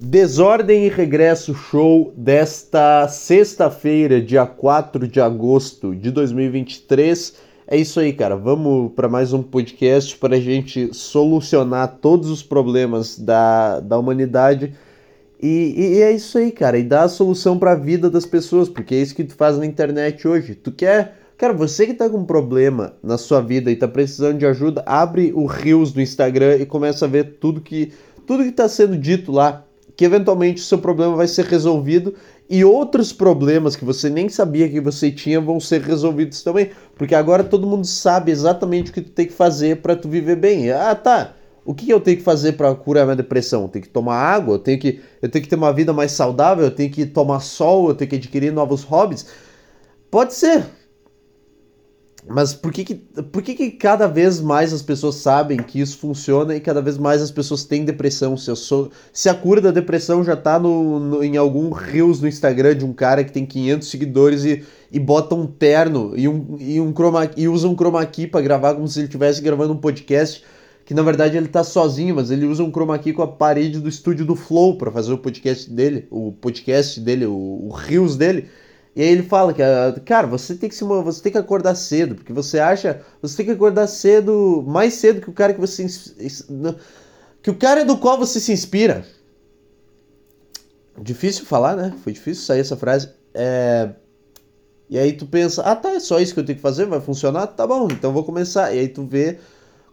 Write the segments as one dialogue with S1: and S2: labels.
S1: Desordem e Regresso Show desta sexta-feira, dia 4 de agosto de 2023. É isso aí, cara. Vamos para mais um podcast para a gente solucionar todos os problemas da, da humanidade. E, e, é isso aí, cara. E dar a solução para a vida das pessoas, porque é isso que tu faz na internet hoje. Tu quer. Cara, você que tá com um problema na sua vida e tá precisando de ajuda, abre o Reels do Instagram e começa a ver tudo que tudo que tá sendo dito lá que eventualmente o seu problema vai ser resolvido e outros problemas que você nem sabia que você tinha vão ser resolvidos também, porque agora todo mundo sabe exatamente o que tu tem que fazer para tu viver bem. Ah, tá. O que eu tenho que fazer para curar minha depressão? Eu tenho que tomar água, eu tenho que eu tenho que ter uma vida mais saudável, eu tenho que tomar sol, eu tenho que adquirir novos hobbies. Pode ser, mas por que que, por que que cada vez mais as pessoas sabem que isso funciona e cada vez mais as pessoas têm depressão? Se, sou, se a cura da depressão já tá no, no, em algum reels no Instagram de um cara que tem 500 seguidores e, e bota um terno e, um, e, um chroma, e usa um chroma key pra gravar como se ele estivesse gravando um podcast, que na verdade ele tá sozinho, mas ele usa um chroma key com a parede do estúdio do Flow para fazer o podcast dele, o podcast dele, o, reels dele. E aí ele fala que, ah, cara, você tem que se você tem que acordar cedo, porque você acha, você tem que acordar cedo, mais cedo que o cara que você que o cara do qual você se inspira. Difícil falar, né? Foi difícil sair essa frase. É... E aí tu pensa, ah tá, é só isso que eu tenho que fazer, vai funcionar? Tá bom, então vou começar. E aí tu vê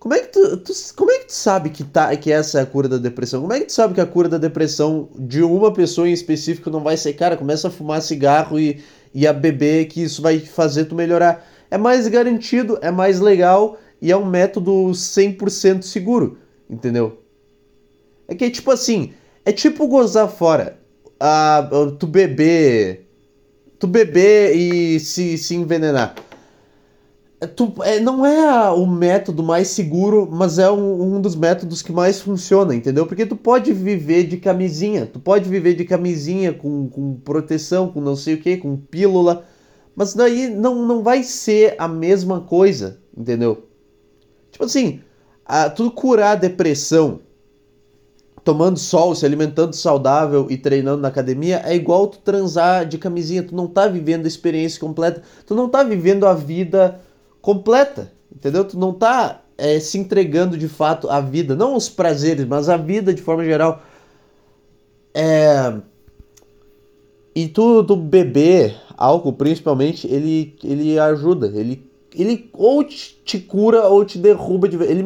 S1: como é que tu, tu, como é que tu sabe que, tá, que essa é a cura da depressão? Como é que tu sabe que a cura da depressão de uma pessoa em específico não vai ser, cara, começa a fumar cigarro e, e a beber, que isso vai fazer tu melhorar? É mais garantido, é mais legal e é um método 100% seguro, entendeu? É que é tipo assim, é tipo gozar fora. Ah, tu beber. Tu beber e se, se envenenar. É, tu, é, não é o método mais seguro, mas é um, um, dos métodos que mais funciona, entendeu? Porque tu pode viver de camisinha, tu pode viver de camisinha com, com proteção, com não sei o que, com pílula, mas daí não, não vai ser a mesma coisa, entendeu? Tipo assim, a, tu curar a depressão tomando sol, se alimentando saudável e treinando na academia é igual tu transar de camisinha, tu não tá vivendo a experiência completa, tu não tá vivendo a vida completa, entendeu? Tu não tá é, se entregando de fato à vida, não os prazeres, mas a vida de forma geral. É... E tu, tu beber álcool, principalmente, ele, ele ajuda. Ele, ele ou te, te cura ou te derruba de ele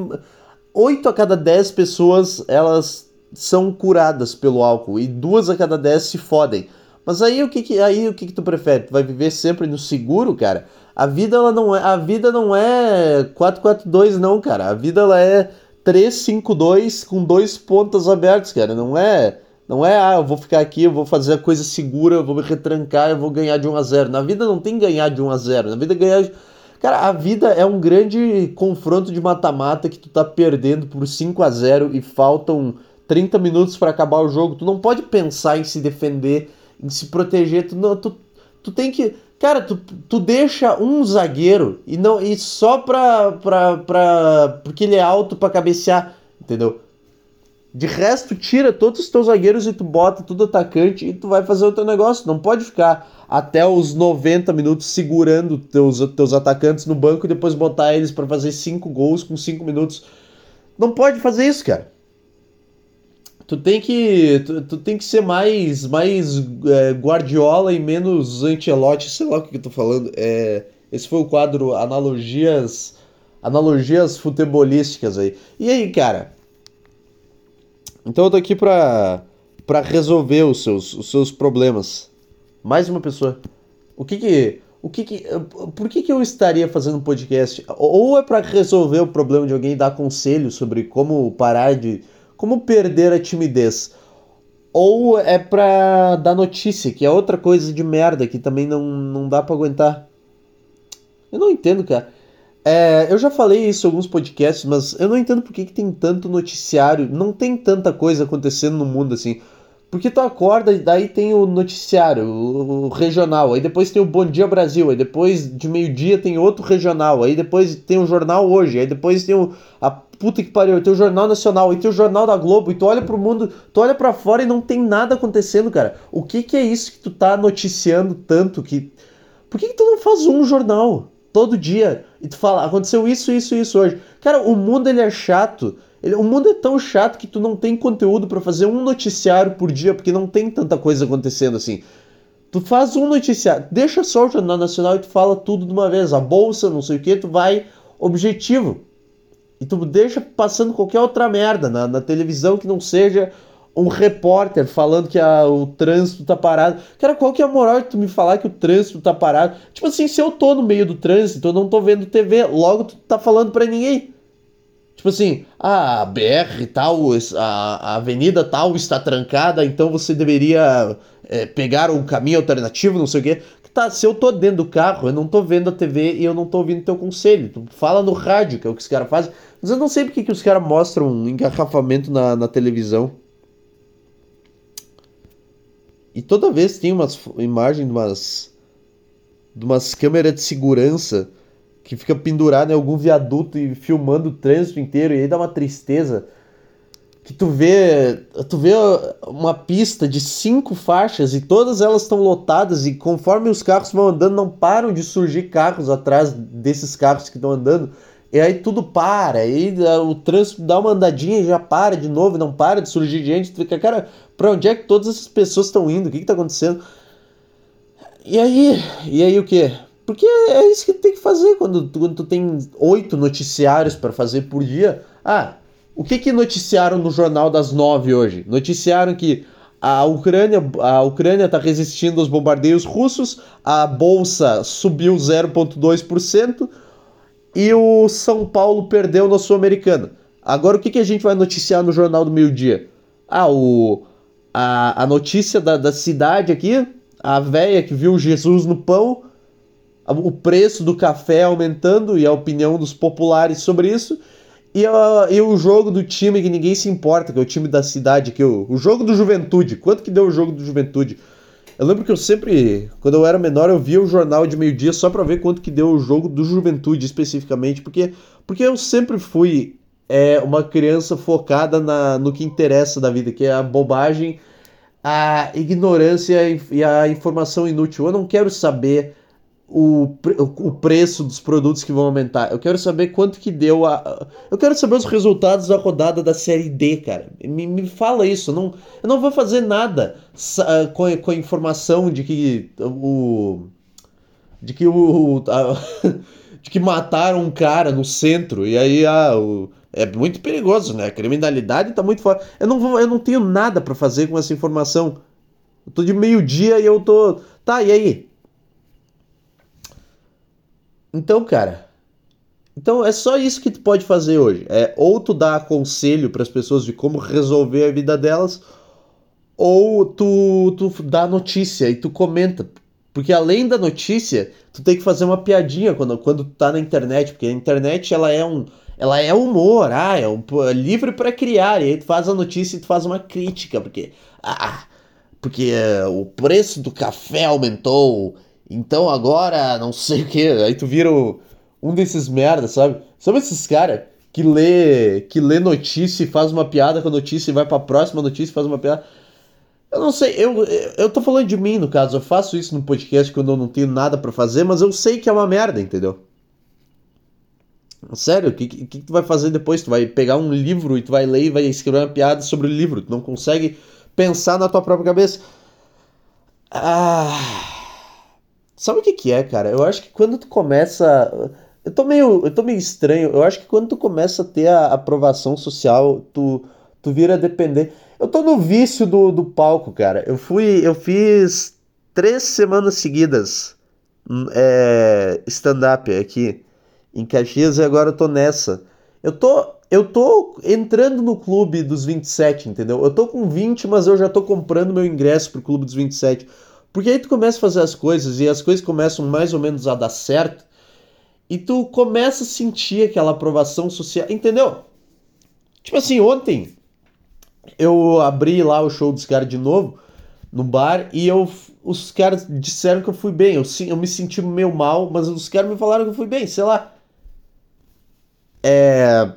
S1: 8 a cada 10 pessoas elas são curadas pelo álcool e duas a cada 10 se fodem. Mas aí o que, que aí o que, que tu prefere? Tu vai viver sempre no seguro, cara? A vida ela não é, a vida não é 442 não, cara. A vida ela é 352 com dois pontas abertos, cara. Não é, não é, ah, eu vou ficar aqui, eu vou fazer a coisa segura, eu vou me retrancar, eu vou ganhar de 1 a 0. Na vida não tem ganhar de 1 a 0. Na vida ganhar Cara, a vida é um grande confronto de mata-mata que tu tá perdendo por 5 a 0 e faltam 30 minutos para acabar o jogo. Tu não pode pensar em se defender de se proteger. Tu, não, tu, tu tem que. Cara, tu, tu deixa um zagueiro e não e só pra, pra, pra. Porque ele é alto para cabecear, entendeu? De resto, tira todos os teus zagueiros e tu bota tudo atacante e tu vai fazer o teu negócio. Não pode ficar até os 90 minutos segurando teus, teus atacantes no banco e depois botar eles para fazer 5 gols com 5 minutos. Não pode fazer isso, cara tu tem que tu, tu, tem que ser mais mais é, Guardiola e menos Ancelotti, sei lá o que eu tô falando. É, esse foi o quadro analogias analogias futebolísticas aí. E aí, cara? Então eu tô aqui pra para resolver os seus os seus problemas. Mais uma pessoa. O que que o que que, por que, que eu estaria fazendo um podcast? Ou é para resolver o problema de alguém, dar conselho sobre como parar de como perder a timidez? Ou é pra dar notícia, que é outra coisa de merda que também não, não dá pra aguentar. Eu não entendo, cara. É, eu já falei isso em alguns podcasts, mas eu não entendo por que, que tem tanto noticiário. Não tem tanta coisa acontecendo no mundo assim. Porque tu acorda e daí tem o noticiário, o, regional, aí depois tem o Bom Dia Brasil, aí depois de meio-dia tem outro regional, aí depois tem o Jornal Hoje, aí depois tem o. A puta que pariu, tem o Jornal Nacional, aí tem o Jornal da Globo, e tu olha pro mundo, tu olha para fora e não tem nada acontecendo, cara. O que que é isso que tu tá noticiando tanto que. Por que, que tu não faz um jornal todo dia e tu fala, aconteceu isso, isso, isso hoje? Cara, o mundo ele é chato. Ele, o mundo é tão chato que tu não tem conteúdo para fazer um noticiário por dia, porque não tem tanta coisa acontecendo assim. Tu faz um noticiário, deixa só o Jornal Nacional e tu fala tudo de uma vez. A bolsa, não sei o que, tu vai objetivo. E tu deixa passando qualquer outra merda na, na televisão que não seja um repórter falando que a, o trânsito tá parado. Cara, qual que é a moral de tu me falar que o trânsito tá parado? Tipo assim, se eu tô no meio do trânsito, eu não tô vendo TV, logo tu tá falando para ninguém. Tipo assim, a BR tal, a, avenida tal está trancada, então você deveria é, pegar um caminho alternativo, não sei o quê. Tá, se eu tô dentro do carro, eu não tô vendo a TV e eu não tô ouvindo teu conselho. Tu fala no rádio, que é o que os caras fazem. Mas eu não sei porque que os caras mostram um engarrafamento na, na televisão. E toda vez tem umas imagens de umas, de umas câmeras de segurança que fica pendurado em algum viaduto e filmando o trânsito inteiro, e aí dá uma tristeza. Que tu vê, tu vê uma pista de cinco faixas e todas elas estão lotadas e conforme os carros vão andando não param de surgir carros atrás desses carros que estão andando. E aí tudo para, aí o trânsito dá uma andadinha e já para de novo, não para de surgir gente. Tu fica, cara, pra onde é que todas essas pessoas estão indo? O que que tá acontecendo? E aí, e aí o que? Porque é isso que tem que fazer quando, quando tu tem oito noticiários para fazer por dia. Ah, o que que noticiaram no jornal das nove hoje? Noticiaram que a Ucrânia a Ucrânia está resistindo aos bombardeios russos, a bolsa subiu 0,2% e o São Paulo perdeu na Sul-Americana. Agora o que, que a gente vai noticiar no jornal do meio-dia? Ah, o, a, a notícia da, da cidade aqui, a véia que viu Jesus no pão o preço do café aumentando e a opinião dos populares sobre isso. E, uh, e o jogo do time que ninguém se importa, que é o time da cidade, que o, o jogo do Juventude. Quanto que deu o jogo do Juventude? Eu lembro que eu sempre, quando eu era menor, eu via o jornal de meio-dia só para ver quanto que deu o jogo do Juventude especificamente, porque, porque eu sempre fui é, uma criança focada na, no que interessa da vida, que é a bobagem, a ignorância e a informação inútil. Eu não quero saber o, o preço dos produtos que vão aumentar. Eu quero saber quanto que deu a. Eu quero saber os resultados da rodada da série D, cara. Me, me fala isso. Não, eu não vou fazer nada com a, com a informação de que o. De que o. A, de que mataram um cara no centro. E aí, ah, o, é muito perigoso, né? A criminalidade tá muito forte. Eu não, vou, eu não tenho nada para fazer com essa informação. Eu tô de meio-dia e eu tô. Tá, e aí? Então, cara, então é só isso que tu pode fazer hoje. É ou tu dá conselho para as pessoas de como resolver a vida delas, ou tu, tu dá notícia e tu comenta. Porque além da notícia, tu tem que fazer uma piadinha quando, quando tu tá na internet, porque a internet ela é um ela é humor, ah, é, um, é livre para criar, e aí tu faz a notícia e tu faz uma crítica, porque ah, porque uh, o preço do café aumentou, então agora, não sei o que. Aí tu vira um desses merda, sabe? Sabe esses caras que lê, que lê notícia e faz uma piada com a notícia e vai pra próxima notícia e faz uma piada. Eu não sei, eu, eu tô falando de mim no caso. Eu faço isso no podcast quando eu não tenho nada para fazer, mas eu sei que é uma merda, entendeu? Sério, o que, que, que tu vai fazer depois? Tu vai pegar um livro e tu vai ler e vai escrever uma piada sobre o livro. Tu não consegue pensar na tua própria cabeça. Ah. Sabe o que que é, cara? Eu acho que quando tu começa. Eu tô meio, eu tô meio estranho. Eu acho que quando tu começa a ter a aprovação social, tu, tu vira depender. Eu tô no vício do, do palco, cara. Eu fui. Eu fiz três semanas seguidas hum, é, stand-up aqui em Caxias e agora eu tô nessa. Eu tô. Eu tô entrando no clube dos 27, entendeu? Eu tô com 20, mas eu já tô comprando meu ingresso pro clube dos 27. Porque aí tu começa a fazer as coisas e as coisas começam mais ou menos a dar certo e tu começa a sentir aquela aprovação social, entendeu? Tipo assim, ontem eu abri lá o show dos caras de novo no bar e eu os caras disseram que eu fui bem. Eu, eu me senti meio mal, mas os caras me falaram que eu fui bem, sei lá. É.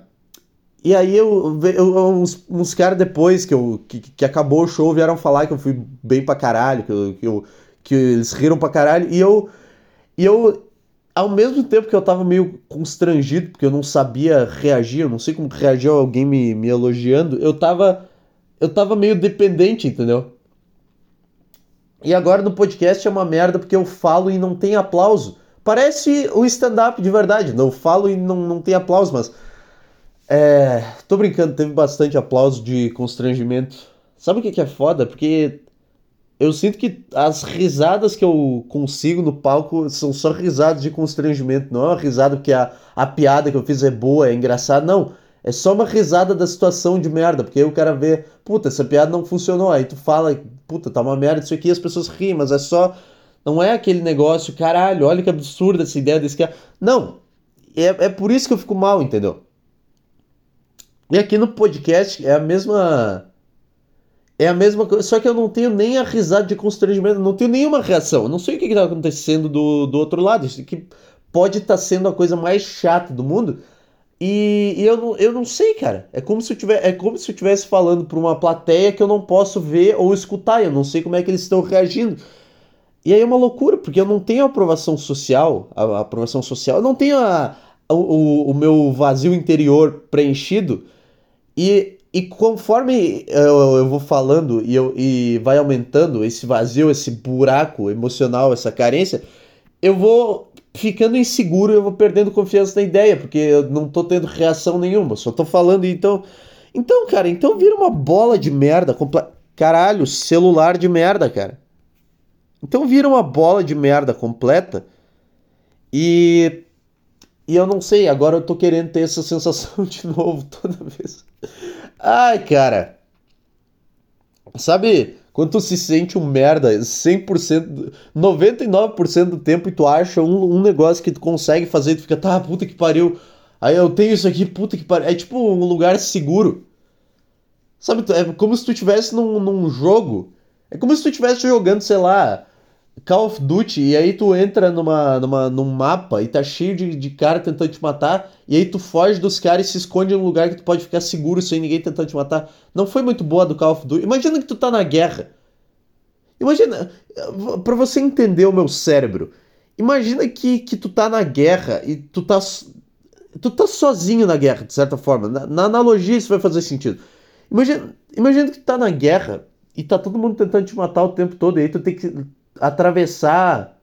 S1: E aí eu, eu uns, uns caras depois que, eu, que, que acabou o show vieram falar que eu fui bem pra caralho, que, eu, que, eu, que eles riram pra caralho. E eu. E eu. Ao mesmo tempo que eu tava meio constrangido, porque eu não sabia reagir, eu não sei como reagir alguém me, me elogiando, eu tava. Eu tava meio dependente, entendeu? E agora no podcast é uma merda porque eu falo e não tem aplauso. Parece o stand-up de verdade. Eu falo e não, não tem aplauso, mas. É. Tô brincando, teve bastante aplauso de constrangimento. Sabe o que, é foda? Porque eu sinto que as risadas que eu consigo no palco são só risadas de constrangimento. Não é uma risada porque a, a piada que eu fiz é boa, é engraçada. Não. É só uma risada da situação de merda, porque aí o cara vê, puta, essa piada não funcionou. Aí tu fala, puta, tá uma merda isso aqui, as pessoas riem, mas é só. Não é aquele negócio, caralho, olha que absurda essa ideia desse cara. Não. É, é por isso que eu fico mal, entendeu? E aqui no podcast é a mesma. É a mesma coisa, só que eu não tenho nem a risada de constrangimento, não tenho nenhuma reação. Eu não sei o que está acontecendo do, do outro lado. Isso aqui pode estar tá sendo a coisa mais chata do mundo, e, e, eu, não, eu não sei, cara. É como se eu tivesse, é como se eu estivesse falando para uma plateia que eu não posso ver ou escutar. Eu não sei como é que eles estão reagindo. E aí é uma loucura, porque eu não tenho aprovação social. A, a aprovação social. Eu não tenho a, a, o, o meu vazio interior preenchido. E, e conforme eu, eu vou falando e, eu, e vai aumentando esse vazio, esse buraco emocional, essa carência, eu vou ficando inseguro, eu vou perdendo confiança na ideia, porque eu não tô tendo reação nenhuma, só tô falando então. Então, cara, então vira uma bola de merda. Comple... Caralho, celular de merda, cara. Então vira uma bola de merda completa. E. E eu não sei, agora eu tô querendo ter essa sensação de novo toda vez. Ai, cara. Sabe, quando tu se sente um merda 100%, 99% do tempo e tu acha um, um negócio que tu consegue fazer e tu fica, tá, puta que pariu. Aí eu tenho isso aqui, puta que pariu. É tipo um lugar seguro. Sabe, é como se tu estivesse num, num jogo. É como se tu estivesse jogando, sei lá, Call of Duty, e aí tu entra numa, numa, num mapa e tá cheio de, de cara tentando te matar, e aí tu foge dos caras e se esconde em um lugar que tu pode ficar seguro sem ninguém tentando te matar. Não foi muito boa do Call of Duty. Imagina que tu tá na guerra. Imagina, para você entender o meu cérebro, imagina que, que tu tá na guerra e tu tá, tu tá sozinho na guerra, de certa forma. Na, na analogia isso vai fazer sentido. Imagina, imagina que tu tá na guerra e tá todo mundo tentando te matar o tempo todo, e aí tu tem que atravessar.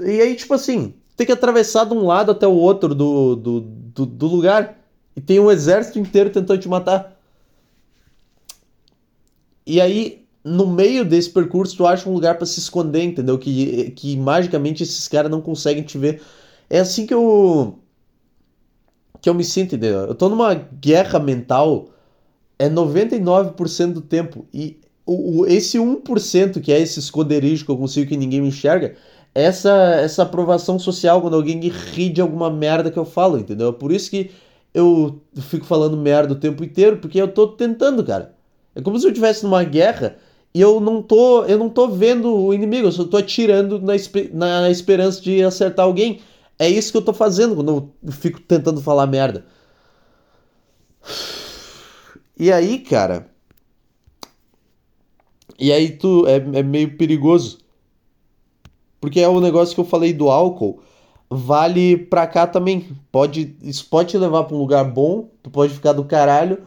S1: E aí, tipo assim, tem que atravessar de um lado até o outro do, do, do, do lugar. E tem um exército inteiro tentando te matar. E aí, no meio desse percurso, tu acha um lugar para se esconder, entendeu? Que, que magicamente esses caras não conseguem te ver. É assim que eu. que eu me sinto, entendeu? Eu tô numa guerra mental é 99% do tempo. E o, esse 1% que é esse esconderijo que eu consigo que ninguém me enxerga, essa, essa aprovação social quando alguém ri de alguma merda que eu falo, entendeu? Por isso que eu fico falando merda o tempo inteiro, porque eu tô tentando, cara. É como se eu estivesse numa guerra e eu não tô, eu não tô vendo o inimigo, eu só tô atirando na, na esperança de acertar alguém. É isso que eu tô fazendo quando eu fico tentando falar merda. E aí, cara, e aí tu é, é meio perigoso. Porque é o negócio que eu falei do álcool. Vale pra cá também. Pode, isso pode te levar pra um lugar bom. Tu pode ficar do caralho.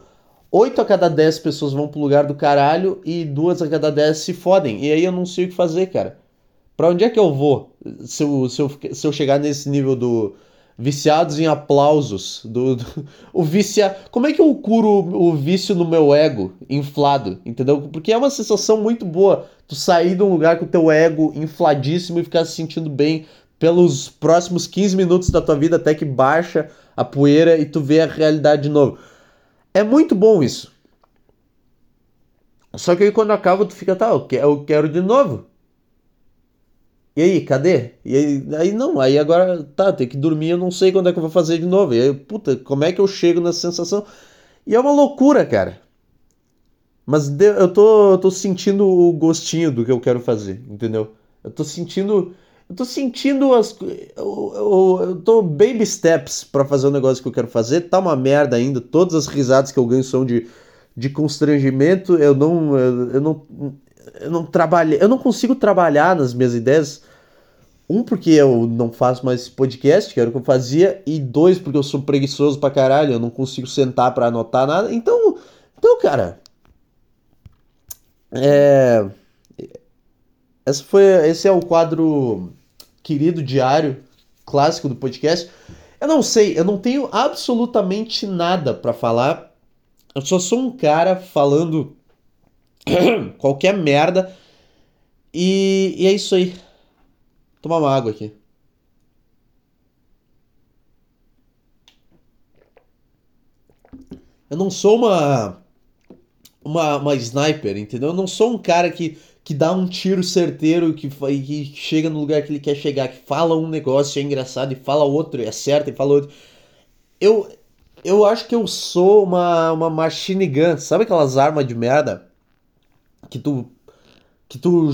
S1: 8 a cada 10 pessoas vão pro lugar do caralho e duas a cada 10 se fodem. E aí eu não sei o que fazer, cara. Pra onde é que eu vou se eu, se eu, se eu chegar nesse nível do, viciados em aplausos. Do, do, o vicia... Como é que eu curo o vício no meu ego inflado, entendeu? Porque é uma sensação muito boa tu sair de um lugar com o teu ego infladíssimo e ficar se sentindo bem pelos próximos 15 minutos da tua vida até que baixa a poeira e tu vê a realidade de novo. É muito bom isso. Só que aí quando acaba tu fica, tá, eu quero de novo. E aí, cadê? E aí, aí não, aí agora tá, tem que dormir, eu não sei quando é que eu vou fazer de novo. E aí, puta, como é que eu chego nessa sensação? E é uma loucura, cara. Mas eu tô, eu tô sentindo o gostinho do que eu quero fazer, entendeu? Eu tô sentindo. Eu tô sentindo as. Eu, eu, eu tô baby steps para fazer o negócio que eu quero fazer. Tá uma merda ainda. Todas as risadas que eu ganho são de, de constrangimento. Eu não. Eu, eu não. Eu não trabalhei. Eu não consigo trabalhar nas minhas ideias. Um, porque eu não faço mais podcast, que era o que eu fazia. E dois, porque eu sou preguiçoso pra caralho. Eu não consigo sentar para anotar nada. Então. Então, cara. É. Esse, foi, esse é o quadro querido diário, clássico do podcast. Eu não sei, eu não tenho absolutamente nada para falar. Eu só sou um cara falando qualquer merda. E, e é isso aí. Tomar uma água aqui. Eu não sou uma, uma, uma sniper, entendeu? Eu não sou um cara que que dá um tiro certeiro, que, que chega no lugar que ele quer chegar, que fala um negócio é engraçado e fala outro, e acerta e fala outro. Eu, eu acho que eu sou uma, uma machine gun, sabe aquelas armas de merda? Que tu, que tu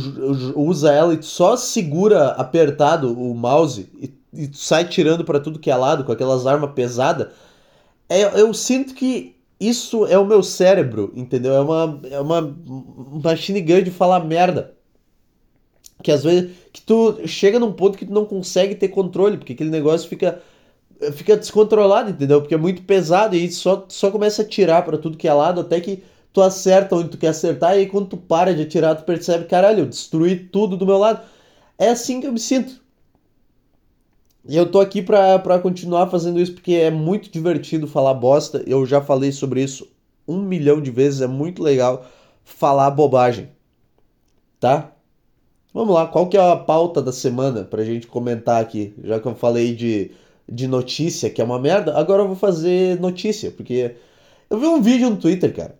S1: usa ela e tu só segura apertado o mouse e, e tu sai tirando para tudo que é lado com aquelas armas pesadas. É, eu sinto que isso é o meu cérebro, entendeu? É uma, é uma machine gun de falar merda. Que às vezes que tu chega num ponto que tu não consegue ter controle, porque aquele negócio fica fica descontrolado, entendeu? Porque é muito pesado e só só começa a tirar para tudo que é lado até que tu acerta onde tu quer acertar e aí quando tu para de atirar, tu percebe, caralho, eu destruí tudo do meu lado. É assim que eu me sinto. E eu tô aqui pra, pra continuar fazendo isso porque é muito divertido falar bosta. Eu já falei sobre isso um milhão de vezes. É muito legal falar bobagem. Tá? Vamos lá, qual que é a pauta da semana pra gente comentar aqui? Já que eu falei de, de notícia, que é uma merda, agora eu vou fazer notícia, porque eu vi um vídeo no Twitter, cara.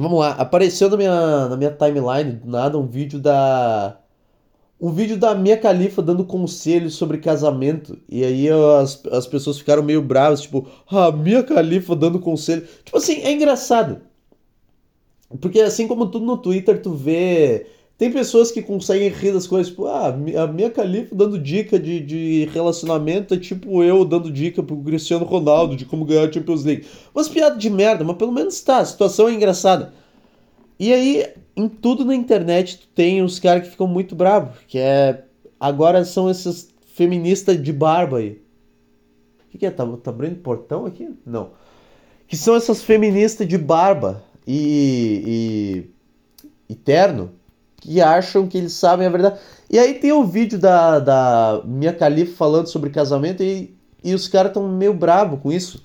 S1: Vamos lá, apareceu na minha, na minha timeline do nada um vídeo da um vídeo da Mia Khalifa dando conselhos sobre casamento. E aí as, as pessoas ficaram meio bravas, tipo, ah, Mia Khalifa dando conselho. Tipo assim, é engraçado. Porque assim como tudo no Twitter, tu vê. Tem pessoas que conseguem rir das coisas, tipo, ah, a Mia Khalifa dando dica de, de relacionamento é tipo eu dando dica pro Cristiano Ronaldo de como ganhar a Champions League. Umas piadas de merda, mas pelo menos tá, a situação é engraçada. E aí em tudo na internet tu tem os caras que ficam muito bravos, que é. Agora são esses feministas de barba aí. O que, que é? Tá, tá abrindo portão aqui? Não. Que são essas feministas de barba e, e, e terno que acham que eles sabem a verdade. E aí tem o vídeo da, da Mia Khalifa falando sobre casamento e, e os caras estão meio bravos com isso.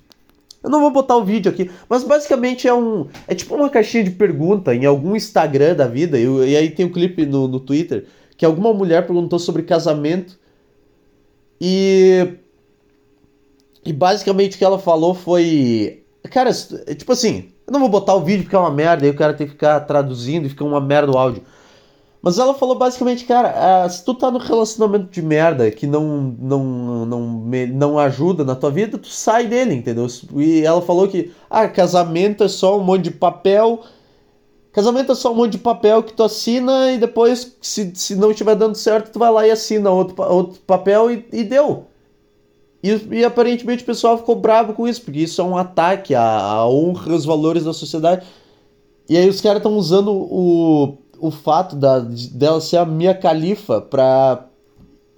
S1: Eu não vou botar o vídeo aqui, mas basicamente é um. É tipo uma caixinha de pergunta em algum Instagram da vida, e, e aí tem o um clipe no, no Twitter, que alguma mulher perguntou sobre casamento. E. E basicamente o que ela falou foi. Cara, tipo assim, eu não vou botar o vídeo porque é uma merda, aí o cara tem que ficar traduzindo e fica uma merda o áudio. Mas ela falou basicamente, cara, se tu tá no relacionamento de merda que não, não, não, não ajuda na tua vida, tu sai dele, entendeu? E ela falou que, ah, casamento é só um monte de papel. Casamento é só um monte de papel que tu assina e depois, se, se não estiver dando certo, tu vai lá e assina outro, outro papel e, e deu. E, e, aparentemente o pessoal ficou bravo com isso, porque isso é um ataque à, à honra aos valores da sociedade. E aí os caras estão usando o o fato da, dela ser a minha califa pra,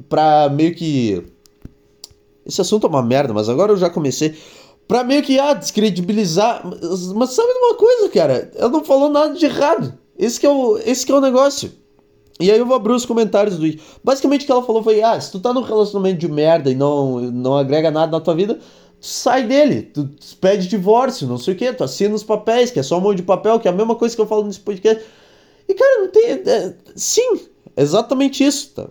S1: pra meio que. Esse assunto é uma merda, mas agora eu já comecei. Pra meio que ah, descredibilizar. Mas, sabe uma coisa, cara? Ela não falou nada de errado. Esse que é o, esse que é o negócio. E aí eu vou abrir os comentários do. Basicamente o que ela falou foi: ah, se tu tá num relacionamento de merda e não, não agrega nada na tua vida, tu sai dele, tu pede divórcio, não sei o que, tu assina os papéis, que é só um monte de papel, que é a mesma coisa que eu falo nesse podcast. E, cara, não tem. É, sim, exatamente isso, tá?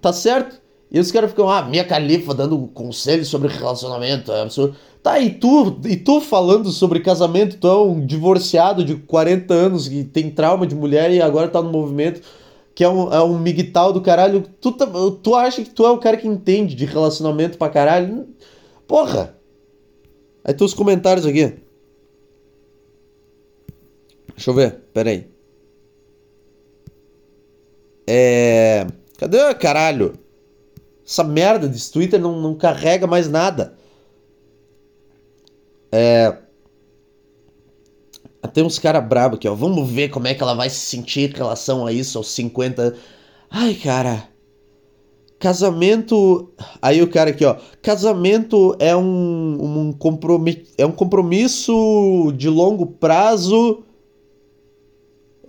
S1: Tá certo. E os caras ficam, ah, minha califa dando conselhos sobre relacionamento, é absurdo. Tá, e tu, e tu falando sobre casamento, tu é um divorciado de 40 anos que tem trauma de mulher e agora tá no movimento, que é um, é um migtal do caralho. Tu, tá, tu acha que tu é o cara que entende de relacionamento pra caralho? Porra! Aí tem os comentários aqui. Deixa eu ver, peraí. É. Cadê, caralho? Essa merda desse Twitter não, não carrega mais nada. É. Tem uns caras brabos aqui, ó. Vamos ver como é que ela vai se sentir em relação a isso aos 50. Ai, cara. Casamento. Aí o cara aqui, ó. Casamento é um, um, é um compromisso de longo prazo.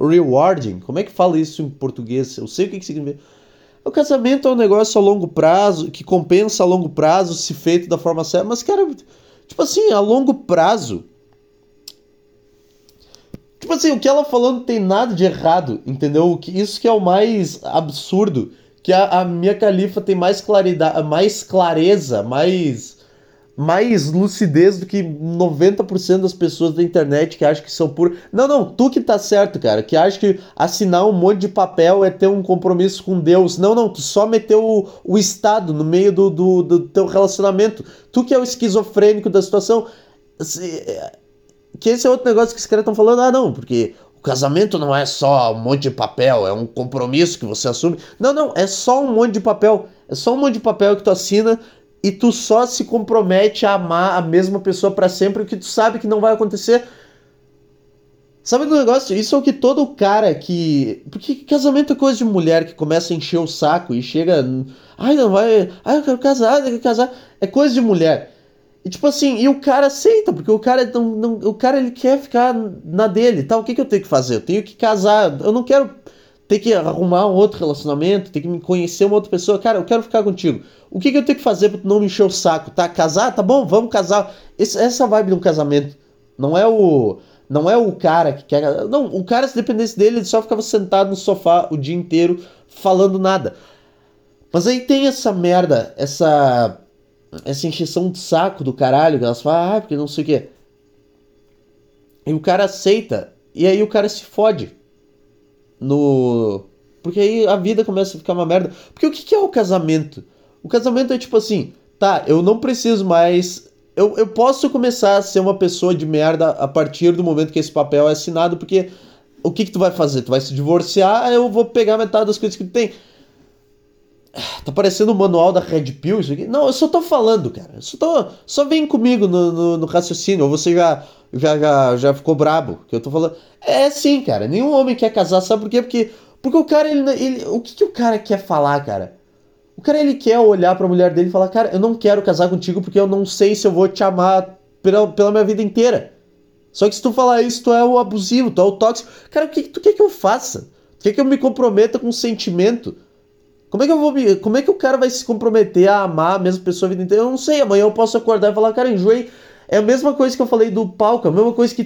S1: Rewarding. Como é que fala isso em português? Eu sei o que, que significa. O casamento é um negócio a longo prazo, que compensa a longo prazo se feito da forma certa. Mas, cara, tipo assim, a longo prazo. Tipo assim, o que ela falou não tem nada de errado, entendeu? Isso que é o mais absurdo que a, a Mia Khalifa tem mais claridade, mais clareza, mais mais lucidez do que 90% das pessoas da internet que acham que são por. Não, não, tu que tá certo, cara, que acha que assinar um monte de papel é ter um compromisso com Deus. Não, não, tu só meteu o, o Estado no meio do, do, do teu relacionamento. Tu que é o esquizofrênico da situação. Que esse é outro negócio que os caras estão falando, ah, não, porque casamento não é só um monte de papel, é um compromisso que você assume. Não, não, é só um monte de papel. É só um monte de papel que tu assina e tu só se compromete a amar a mesma pessoa para sempre, o que tu sabe que não vai acontecer. Sabe do negócio? Isso é o que todo cara que. Porque casamento é coisa de mulher que começa a encher o saco e chega. Ai, não vai. Ai, eu quero casar, eu quero casar. É coisa de mulher. E tipo assim, e o cara aceita, porque o cara não, não, o cara ele quer ficar na dele, tá? O que, que eu tenho que fazer? Eu tenho que casar, eu não quero ter que arrumar um outro relacionamento, ter que me conhecer uma outra pessoa. Cara, eu quero ficar contigo. O que, que eu tenho que fazer pra não me encher o saco? Tá? Casar? Tá bom, vamos casar. Esse, essa vibe de um casamento. Não é o. Não é o cara que quer. Não, o cara, se dependesse dele, ele só ficava sentado no sofá o dia inteiro falando nada. Mas aí tem essa merda, essa essa encheção de saco do caralho, que elas falam, ah, porque não sei o quê. E o cara aceita, e aí o cara se fode. No. Porque aí a vida começa a ficar uma merda. Porque o que é o casamento? O casamento é tipo assim, tá, eu não preciso mais. Eu, eu posso começar a ser uma pessoa de merda a partir do momento que esse papel é assinado, porque o que, que tu vai fazer? Tu vai se divorciar, eu vou pegar metade das coisas que tu tem. Tá parecendo o manual da Red Pill isso aqui? Não, eu só tô falando, cara. só, tô, só vem comigo no, no, no, raciocínio. Ou você já, já, já, já ficou brabo que eu tô falando. É sim, cara. Nenhum homem quer casar. Sabe por quê? Porque, porque o cara, ele, ele, o que, que o cara quer falar, cara? O cara, ele quer olhar pra mulher dele e falar: Cara, eu não quero casar contigo porque eu não sei se eu vou te amar pela, pela minha vida inteira. Só que se tu falar isso, tu é o abusivo, tu é o tóxico. Cara, o que, que tu quer que eu faça? Tu quer que eu me comprometa com um sentimento? Como é que eu vou Como é que o cara vai se comprometer a amar a mesma pessoa a vida inteira? Eu não sei. Amanhã eu posso acordar e falar, cara, enjoei. É a mesma coisa que eu falei do palco, é a mesma coisa que.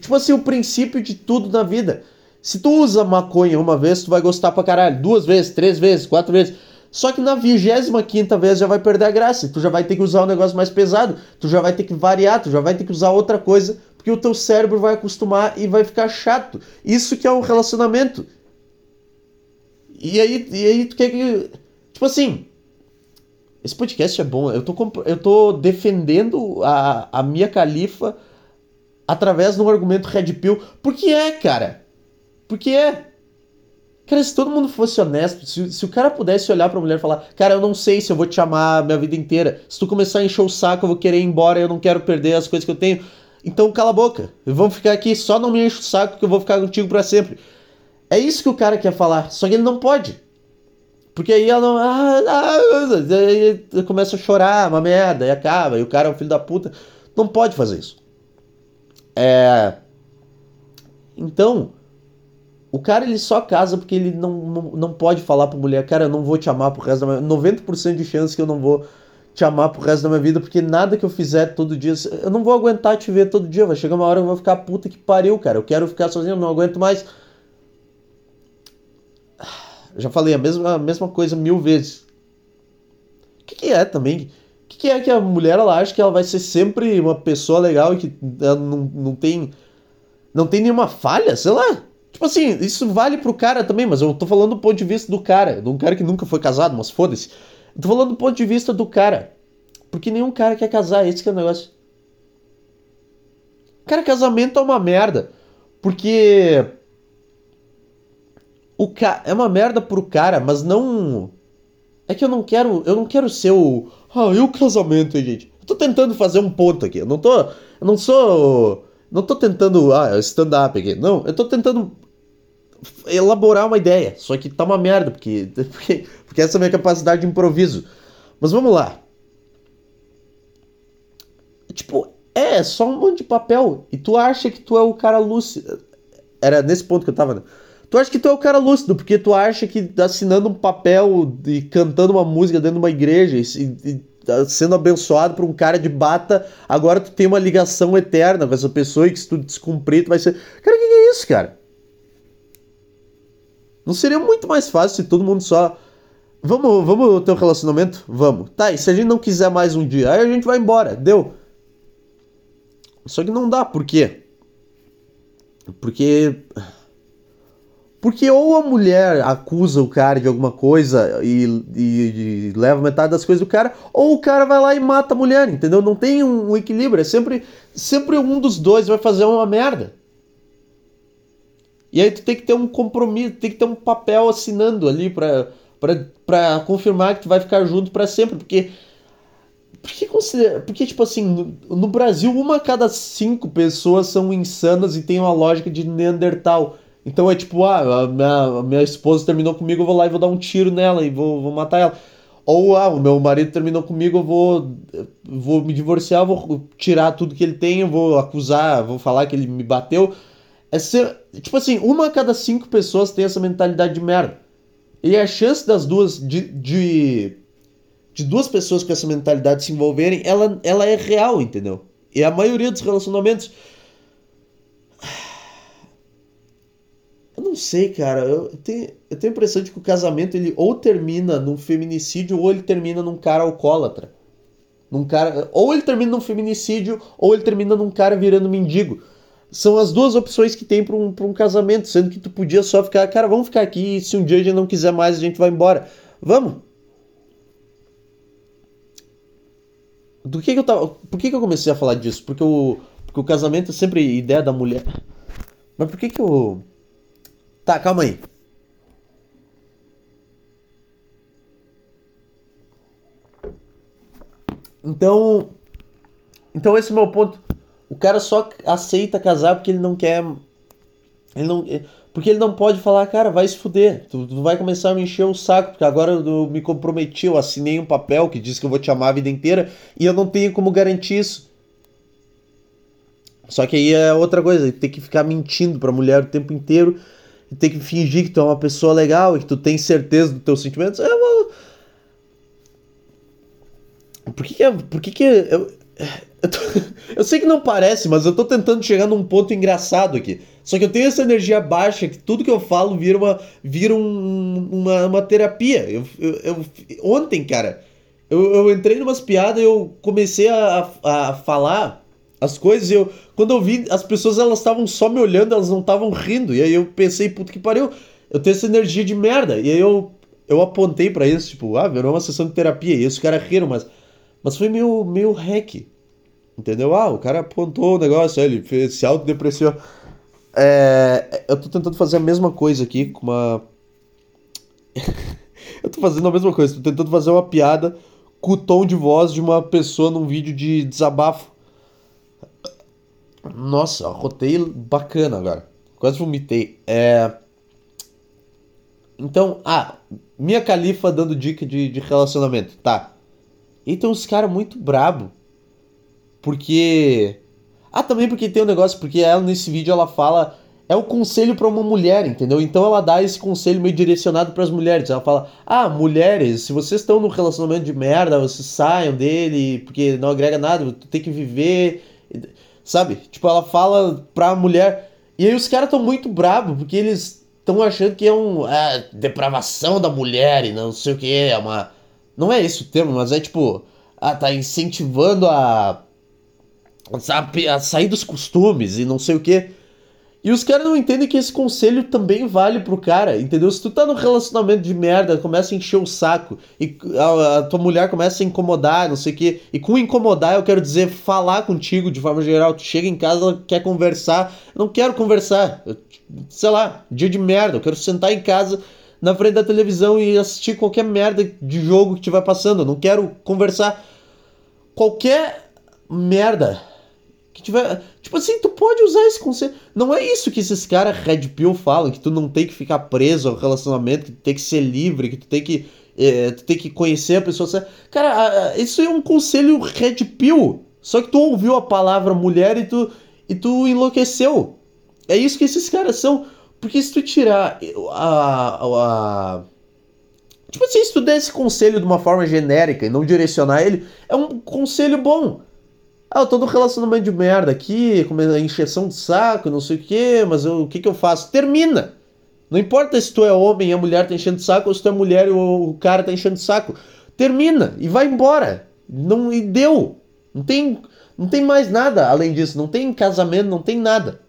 S1: Tipo assim, o princípio de tudo na vida. Se tu usa maconha uma vez, tu vai gostar pra caralho. Duas vezes, três vezes, quatro vezes. Só que na vigésima quinta vez já vai perder a graça. Tu já vai ter que usar um negócio mais pesado. Tu já vai ter que variar, tu já vai ter que usar outra coisa. Porque o teu cérebro vai acostumar e vai ficar chato. Isso que é um relacionamento. E aí, e aí tu quer que. Tipo assim. Esse podcast é bom. Eu tô, eu tô defendendo a, a Mia Khalifa através de um argumento Red Pill. Porque é, cara. Porque é. Cara, se todo mundo fosse honesto, se, se o cara pudesse olhar pra mulher e falar, cara, eu não sei se eu vou te amar a minha vida inteira. Se tu começar a encher o saco, eu vou querer ir embora, eu não quero perder as coisas que eu tenho. Então cala a boca. Vamos ficar aqui, só não me enche o saco que eu vou ficar contigo para sempre. É isso que o cara quer falar, só que ele não pode. Porque aí ela não. Ah, ah, aí começa a chorar, uma merda, e acaba, e o cara é um filho da puta. Não pode fazer isso. É. Então, o cara ele só casa porque ele não, não, não pode falar pra mulher, cara, eu não vou te amar pro resto da minha vida. 90% de chance que eu não vou te amar pro resto da minha vida, porque nada que eu fizer todo dia, eu não vou aguentar te ver todo dia. Vai chegar uma hora que eu vou ficar puta que pariu, cara. Eu quero ficar sozinho, eu não aguento mais já falei a mesma, a mesma coisa mil vezes. O que, que é também? O que, que é que a mulher ela acha que ela vai ser sempre uma pessoa legal e que ela não, não tem. Não tem nenhuma falha? Sei lá. Tipo assim, isso vale pro cara também, mas eu tô falando do ponto de vista do cara. De um cara que nunca foi casado, mas foda-se. Tô falando do ponto de vista do cara. Porque nenhum cara quer casar, esse que é o negócio. Cara, casamento é uma merda. Porque o ca... é uma merda pro cara, mas não é que eu não quero, eu não quero ser o ah, e o casamento, hein, gente. Eu tô tentando fazer um ponto aqui. Eu não tô, eu não sou, não tô tentando ah, stand up aqui. Não, eu tô tentando elaborar uma ideia. Só que tá uma merda, porque, porque, porque essa é a minha capacidade de improviso. Mas vamos lá. Tipo, é só um monte de papel. E tu acha que tu é o cara lúcido. Era nesse ponto que eu tava, né? Tu acha que tu é o cara lúcido, porque tu acha que assinando um papel e cantando uma música dentro de uma igreja e, e tá sendo abençoado por um cara de bata, agora tu tem uma ligação eterna com essa pessoa e que se tu descumprir, tu vai ser. Cara, o que, que é isso, cara? Não seria muito mais fácil se todo mundo só. Vamos, vamos ter um relacionamento? Vamos. Tá, e se a gente não quiser mais um dia, aí a gente vai embora. Deu. Só que não dá, por quê? Porque. Porque ou a mulher acusa o cara de alguma coisa e, e, e, leva metade das coisas do cara, ou o cara vai lá e mata a mulher, entendeu? Não tem um, um equilíbrio, é sempre, sempre um dos dois vai fazer uma merda. E aí tu tem que ter um compromisso, tem que ter um papel assinando ali pra, pra, pra confirmar que tu vai ficar junto para sempre, porque porque, porque, tipo assim, no, no, Brasil, uma a cada cinco pessoas são insanas e tem uma lógica de Neandertal. Então é tipo, ah, a minha, a minha esposa terminou comigo, eu vou lá e vou dar um tiro nela e vou, vou matar ela. Ou, ah, o meu marido terminou comigo, eu vou, vou me divorciar, vou tirar tudo que ele tem, eu vou acusar, vou falar que ele me bateu. É ser, tipo assim, uma a cada cinco pessoas tem essa mentalidade de merda. E a chance das duas, de, de, de duas pessoas com essa mentalidade se envolverem, ela, ela é real, entendeu? E a maioria dos relacionamentos. Eu não sei, cara. Eu tenho, eu tenho a impressão de que o casamento ele ou termina num feminicídio ou ele termina num cara alcoólatra. Num cara, ou ele termina num feminicídio ou ele termina num cara virando mendigo são as duas opções que tem para um, um casamento, sendo que tu podia só ficar, cara, vamos ficar aqui e se um dia a gente não quiser mais, a gente vai embora. Vamos! Do que, que eu tava. Por que, que eu comecei a falar disso? Porque o, porque o casamento é sempre ideia da mulher. Mas por que que eu. Tá, calma aí. Então. Então esse é o meu ponto. O cara só aceita casar porque ele não quer. Ele não, porque ele não pode falar, cara, vai se fuder. Tu, tu vai começar a me encher o saco, porque agora eu me comprometi, eu assinei um papel que diz que eu vou te amar a vida inteira e eu não tenho como garantir isso. Só que aí é outra coisa, tem que ficar mentindo pra mulher o tempo inteiro e tem que fingir que tu é uma pessoa legal e que tu tem certeza dos teus sentimentos. É uma... Por que que, por que, que eu, eu, tô, eu, sei que não parece, mas eu tô tentando chegar num ponto engraçado aqui. Só que eu tenho essa energia baixa que tudo que eu falo vira uma, vira um, uma, uma terapia. Eu, eu, eu ontem, cara, eu, eu entrei numas piadas eu comecei a, a, a falar as coisas eu, quando eu vi, as pessoas elas estavam só me olhando, elas não estavam rindo. E aí eu pensei, puta que pariu, eu tenho essa energia de merda. E aí eu, eu apontei para isso, tipo, ah, virou uma sessão de terapia. E os caras riram, mas, mas foi meio, meio hack. Entendeu? Ah, o cara apontou o negócio, ele fez, se autodepreciou. É, eu tô tentando fazer a mesma coisa aqui com uma. eu tô fazendo a mesma coisa, tô tentando fazer uma piada com o tom de voz de uma pessoa num vídeo de desabafo. Nossa, rotei bacana agora. Quase vomitei. É. Então, ah, minha califa dando dica de, de relacionamento, tá. E tem uns caras muito brabo porque. Ah, também porque tem um negócio, porque ela nesse vídeo ela fala. É o conselho para uma mulher, entendeu? Então ela dá esse conselho meio direcionado para as mulheres. Ela fala: Ah, mulheres, se vocês estão num relacionamento de merda, vocês saiam dele, porque não agrega nada, tem que viver. Sabe? Tipo, ela fala pra mulher. E aí os caras estão muito bravos, porque eles estão achando que é um. É, depravação da mulher e não sei o que. É uma. Não é esse o termo, mas é tipo. Ah, tá incentivando a a sair dos costumes e não sei o que. E os caras não entendem que esse conselho também vale pro cara, entendeu? Se tu tá num relacionamento de merda, começa a encher o saco, e a, a tua mulher começa a incomodar, não sei o quê. E com incomodar eu quero dizer falar contigo de forma geral. Tu chega em casa, ela quer conversar. Eu não quero conversar. Eu, sei lá, dia de merda. Eu quero sentar em casa na frente da televisão e assistir qualquer merda de jogo que estiver passando. Eu não quero conversar. Qualquer merda que tiver. Tipo assim, tu pode usar esse conceito. Não é isso que esses caras Red Pill falam, que tu não tem que ficar preso ao relacionamento, que tu tem que ser livre, que tu tem que. É, tu tem que conhecer a pessoa. Cara, isso é um conselho Red Pill. Só que tu ouviu a palavra mulher e tu, e tu enlouqueceu. É isso que esses caras são. Porque se tu tirar a, a, a Tipo assim, se tu der esse conselho de uma forma genérica e não direcionar ele, é um conselho bom. Ah, eu tô num relacionamento de merda aqui, com encheção de saco, não sei o que, mas eu, o que que eu faço? Termina! Não importa se tu é homem e a mulher tá enchendo de saco, ou se tu é mulher e o, o cara tá enchendo de saco. Termina e vai embora. Não, e deu. Não tem, não tem mais nada além disso. Não tem casamento, não tem nada.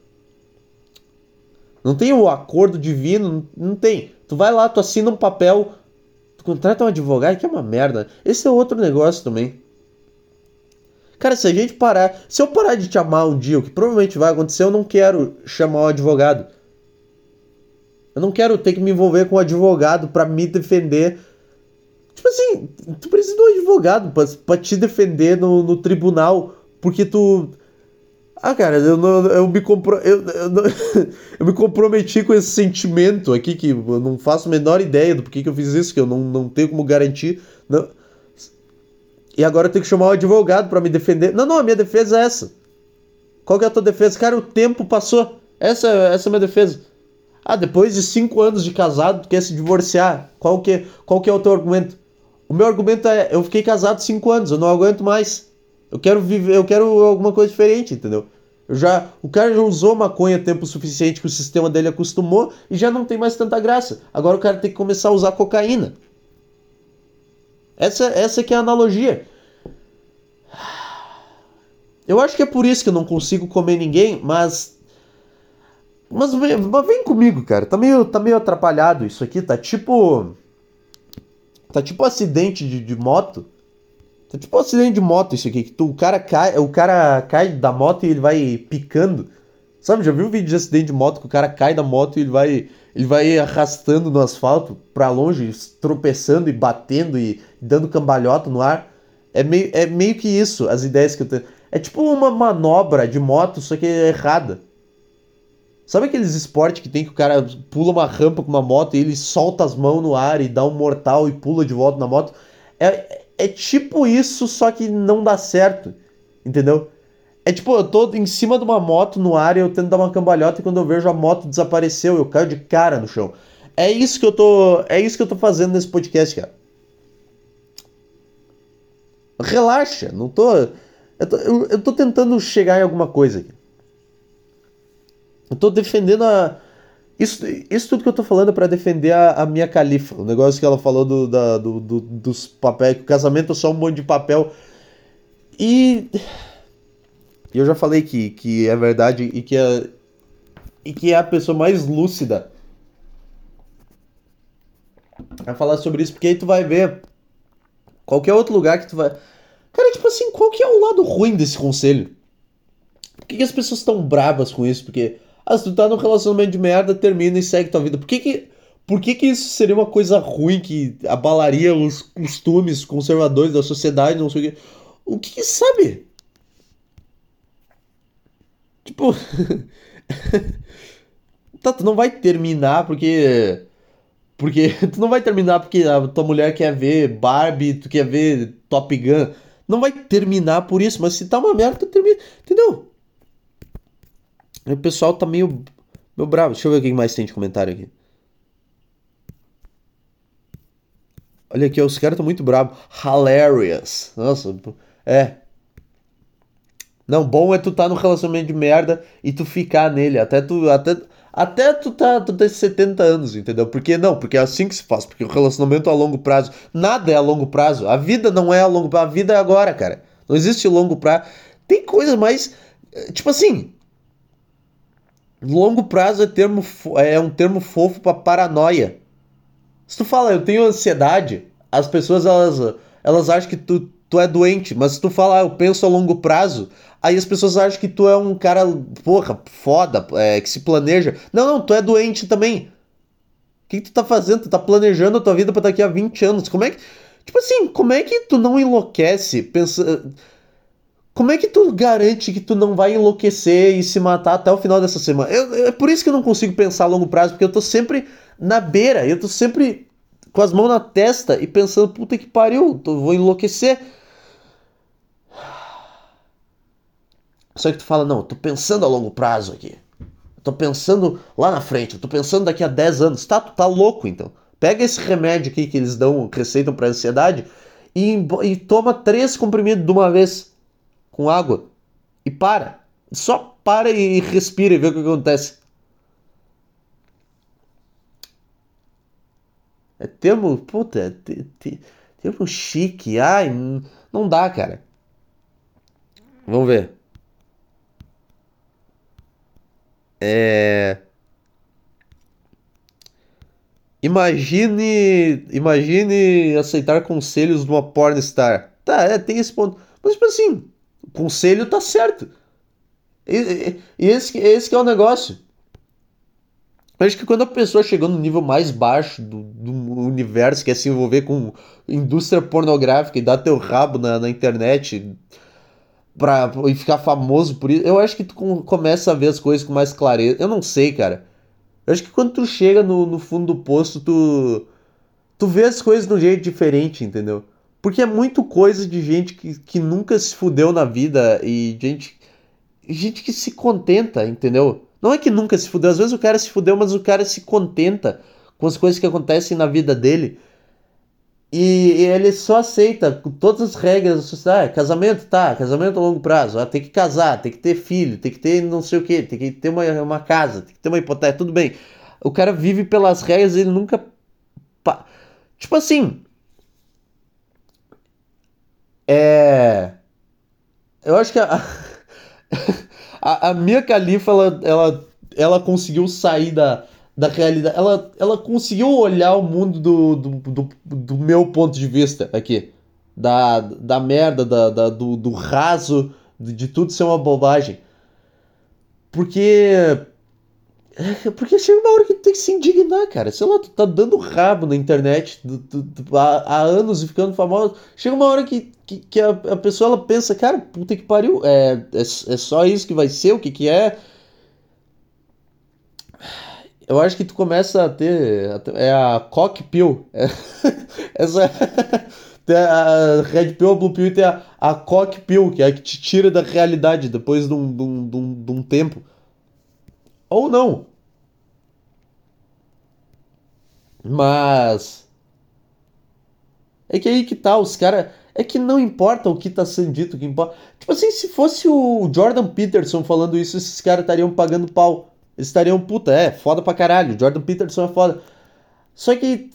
S1: Não tem o acordo divino, não tem. Tu vai lá, tu assina um papel, tu contrata um advogado, que é uma merda. Esse é outro negócio também. Cara, se a gente parar. Se eu parar de te amar um dia, o que provavelmente vai acontecer, eu não quero chamar um advogado. Eu não quero ter que me envolver com um advogado para me defender. Tipo assim, tu precisa de um advogado pra, pra te defender no, no tribunal. Porque tu. Ah, cara, eu, não, eu, me compro, eu, eu, não, eu, me comprometi com esse sentimento aqui que eu não faço a menor ideia do porquê que eu fiz isso, que eu não, não tenho como garantir. Não, e agora eu tenho que chamar o advogado para me defender. Não, não, a minha defesa é essa. Qual que é a tua defesa? Cara, o tempo passou. Essa, essa é a minha defesa. Ah, depois de cinco anos de casado, tu quer se divorciar. Qual que, qual que é o teu argumento? O meu argumento é, eu fiquei casado cinco anos, eu não aguento mais. Eu quero viver, eu quero alguma coisa diferente, entendeu? Eu já, o cara já usou maconha tempo suficiente que o sistema dele acostumou e já não tem mais tanta graça. Agora o cara tem que começar a usar cocaína. Essa, essa que é a analogia. Eu acho que é por isso que eu não consigo comer ninguém, mas. Mas mas vem comigo, cara. Tá meio, tá meio atrapalhado isso aqui. Tá tipo. Tá tipo um acidente de, de moto. Tá tipo um acidente de moto isso aqui. Que tu, o, cara cai, o cara cai da moto e ele vai picando. Sabe, já viu um vídeo de acidente de moto que o cara cai da moto e ele vai ele vai arrastando no asfalto para longe, tropeçando e batendo e dando cambalhota no ar. É meio, é meio que isso, as ideias que eu tenho. É tipo uma manobra de moto, só que é errada. Sabe aqueles esportes que tem que o cara pula uma rampa com uma moto e ele solta as mãos no ar e dá um mortal e pula de volta na moto? É, é tipo isso, só que não dá certo. Entendeu? É tipo, eu tô em cima de uma moto no ar e eu tento dar uma cambalhota e quando eu vejo a moto desapareceu, eu caio de cara no chão. É isso que eu tô, é isso que eu tô fazendo nesse podcast, cara. Relaxa, não tô eu tô, eu, eu tô tentando chegar em alguma coisa aqui. Eu tô defendendo a isso, isso tudo que eu tô falando é pra defender a, a minha califa. O negócio que ela falou do, da, do, do, dos papéis, que o casamento é só um monte de papel. E eu já falei que, que é verdade e que é, e que é a pessoa mais lúcida a falar sobre isso, porque aí tu vai ver qualquer outro lugar que tu vai. Cara, tipo assim, qual que é o lado ruim desse conselho? Por que, que as pessoas estão bravas com isso? Porque, ah, se tu tá num relacionamento de merda, termina e segue tua vida. Por que que, por que que isso seria uma coisa ruim que abalaria os costumes conservadores da sociedade, não sei o que? O que, que sabe? Tipo. tá, tu não vai terminar porque. Porque. Tu não vai terminar porque a tua mulher quer ver Barbie, tu quer ver Top Gun. Não vai terminar por isso, mas se tá uma merda, tu termina. Entendeu? O pessoal tá meio. meio bravo. Deixa eu ver o que mais tem de comentário aqui. Olha aqui, os caras estão muito bravos. Hilarious. Nossa, é. Não, bom é tu tá no relacionamento de merda e tu ficar nele até tu até até tu tá tu ter 70 anos, entendeu? Porque não, porque é assim que se faz, porque o relacionamento é a longo prazo, nada é a longo prazo. A vida não é a longo prazo, a vida é agora, cara. Não existe longo prazo. Tem coisa mais tipo assim, Longo prazo é, termo, é um termo fofo para paranoia. Se tu fala, eu tenho ansiedade, as pessoas elas, elas acham que tu, tu é doente, mas se tu fala, ah, eu penso a longo prazo, aí as pessoas acham que tu é um cara, porra, foda, é, que se planeja. Não, não, tu é doente também. O que, que tu tá fazendo? Tu tá planejando a tua vida para daqui a 20 anos. Como é que. Tipo assim, como é que tu não enlouquece pensando como é que tu garante que tu não vai enlouquecer e se matar até o final dessa semana? Eu, é por isso que eu não consigo pensar a longo prazo, porque eu tô sempre na beira, eu tô sempre com as mãos na testa e pensando, puta que pariu, tô, vou enlouquecer. Só que tu fala, não, tô pensando a longo prazo aqui. Tô pensando lá na frente, tô pensando daqui a 10 anos. Tá, tu tá louco então. Pega esse remédio aqui que eles dão, que receitam pra ansiedade e, e toma três comprimidos de uma vez com água e para. Só para e respira e vê o que acontece. É termo, puta, é termo chique. Ai, não dá, cara. Vamos ver. É. Imagine, imagine aceitar conselhos de uma pornstar. Tá, é, tem esse ponto. Mas tipo assim, o conselho tá certo. E, e, esse, é o negócio. Eu acho que quando a pessoa chegou no nível mais baixo do, do universo, que é se envolver com indústria pornográfica e dar teu rabo na, na internet pra, e ficar famoso por isso, eu acho que tu começa a ver as coisas com mais clareza. Eu não sei, cara. Eu acho que quando tu chega no, no fundo do poço, tu, tu vê as coisas de um jeito diferente, entendeu? Porque é muito coisa de gente que, que nunca se fudeu na vida e gente, gente que se contenta, entendeu? Não é que nunca se fudeu, às vezes o cara se fudeu, mas o cara se contenta com as coisas que acontecem na vida dele. E, ele só aceita todas as regras da sociedade. Ah, casamento, tá, casamento a longo prazo. Ah, tem que casar, tem que ter filho, tem que ter não sei o que, tem que ter uma, uma casa, tem que ter uma hipoteca, tudo bem. O cara vive pelas regras ele nunca. Tipo assim, é. Eu acho que a. a, a Mia ela, ela, ela conseguiu sair da, da realidade. Ela, ela conseguiu olhar o mundo do, do, do, do meu ponto de vista aqui. Da, da merda, da, da do, do raso, de, de tudo ser uma bobagem. Porque é, porque chega uma hora que tu tem que se indignar, cara. Sei lá, tu tá dando rabo na internet tu, tu, tu, há, há, anos e ficando famoso. Chega uma hora que, que, que a, a, pessoa ela pensa, cara, puta que pariu, é, é, é só isso que vai ser, o que que é. Eu acho que tu começa a ter. É a cock pill. É, essa. Tem a Red Pill, a Blue Pill e tem a, a Cock Pill, que é a que te tira da realidade depois de um, de um, de um, de um tempo. Ou não. Mas. É que aí que tá, os caras. É que não importa o que tá sendo dito, o que importa. Tipo assim, se fosse o Jordan Peterson falando isso, esses caras estariam pagando pau. Eles estariam, puta, é, foda pra caralho. Jordan Peterson é foda. Só que.